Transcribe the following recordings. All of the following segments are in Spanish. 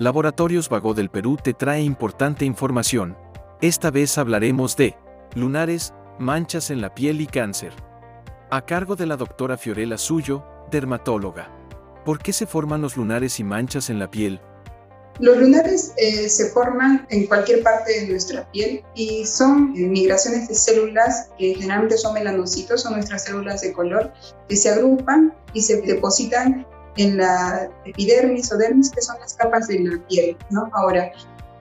Laboratorios Vago del Perú te trae importante información. Esta vez hablaremos de lunares, manchas en la piel y cáncer. A cargo de la doctora Fiorella Suyo, dermatóloga. ¿Por qué se forman los lunares y manchas en la piel? Los lunares eh, se forman en cualquier parte de nuestra piel y son migraciones de células que generalmente son melanocitos, son nuestras células de color, que se agrupan y se depositan en la epidermis o dermis, que son las capas de la piel. ¿no? Ahora,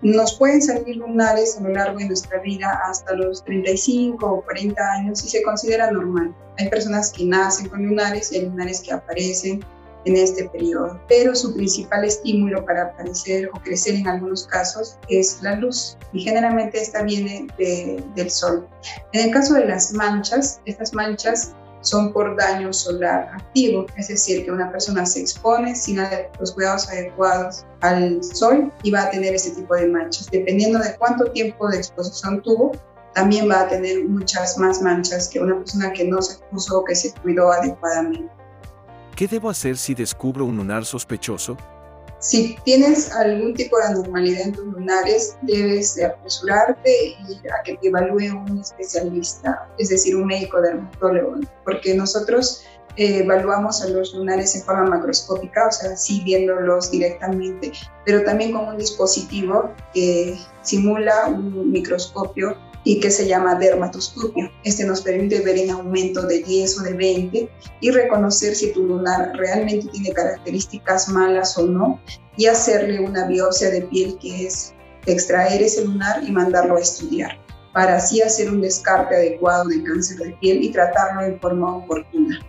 nos pueden salir lunares a lo largo de nuestra vida hasta los 35 o 40 años y se considera normal. Hay personas que nacen con lunares y hay lunares que aparecen en este periodo, pero su principal estímulo para aparecer o crecer en algunos casos es la luz y generalmente esta viene del sol. En el caso de las manchas, estas manchas son por daño solar activo, es decir, que una persona se expone sin los cuidados adecuados al sol y va a tener ese tipo de manchas. Dependiendo de cuánto tiempo de exposición tuvo, también va a tener muchas más manchas que una persona que no se expuso o que se cuidó adecuadamente. ¿Qué debo hacer si descubro un lunar sospechoso? Si tienes algún tipo de anormalidad en tus lunares, debes de apresurarte y a que te evalúe un especialista, es decir, un médico dermatólogo, porque nosotros eh, evaluamos a los lunares en forma macroscópica, o sea, sí viéndolos directamente, pero también con un dispositivo que simula un microscopio y que se llama dermatoscopio. Este nos permite ver en aumento de 10 o de 20 y reconocer si tu lunar realmente tiene características malas o no y hacerle una biopsia de piel que es extraer ese lunar y mandarlo a estudiar para así hacer un descarte adecuado de cáncer de piel y tratarlo de forma oportuna.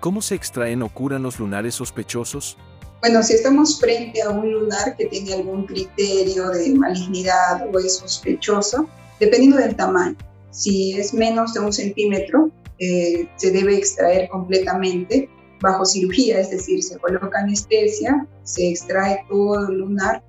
¿Cómo se extraen o curan los lunares sospechosos? Bueno, si estamos frente a un lunar que tiene algún criterio de malignidad o es sospechoso, dependiendo del tamaño. Si es menos de un centímetro, eh, se debe extraer completamente bajo cirugía, es decir, se coloca anestesia, se extrae todo el lunar,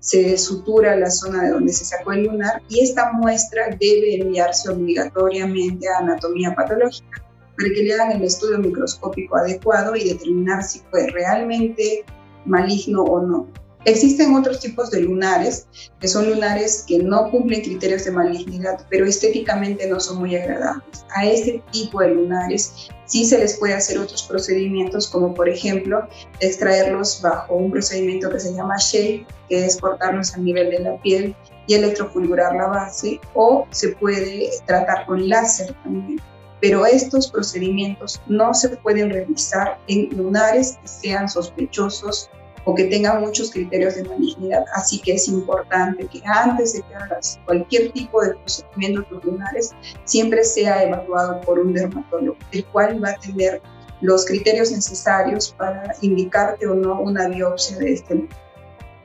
se sutura la zona de donde se sacó el lunar y esta muestra debe enviarse obligatoriamente a anatomía patológica para que le hagan el estudio microscópico adecuado y determinar si fue realmente maligno o no. Existen otros tipos de lunares, que son lunares que no cumplen criterios de malignidad, pero estéticamente no son muy agradables. A este tipo de lunares sí se les puede hacer otros procedimientos, como por ejemplo extraerlos bajo un procedimiento que se llama shave, que es cortarlos a nivel de la piel y electrofulgurar la base, o se puede tratar con láser también pero estos procedimientos no se pueden realizar en lunares que sean sospechosos o que tenga muchos criterios de malignidad. Así que es importante que antes de que hagas cualquier tipo de procedimientos lunares, siempre sea evaluado por un dermatólogo, el cual va a tener los criterios necesarios para indicarte o no una biopsia de este lunar.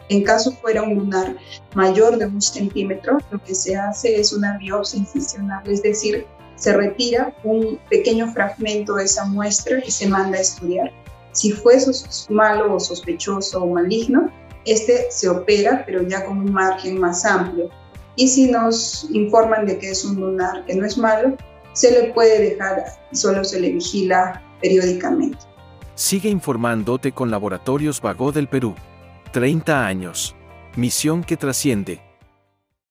En caso fuera un lunar mayor de un centímetro, lo que se hace es una biopsia incisional, es decir, se retira un pequeño fragmento de esa muestra y se manda a estudiar. Si fue malo o sospechoso o maligno, este se opera, pero ya con un margen más amplio. Y si nos informan de que es un lunar que no es malo, se le puede dejar solo se le vigila periódicamente. Sigue informándote con Laboratorios Vago del Perú. 30 años. Misión que trasciende.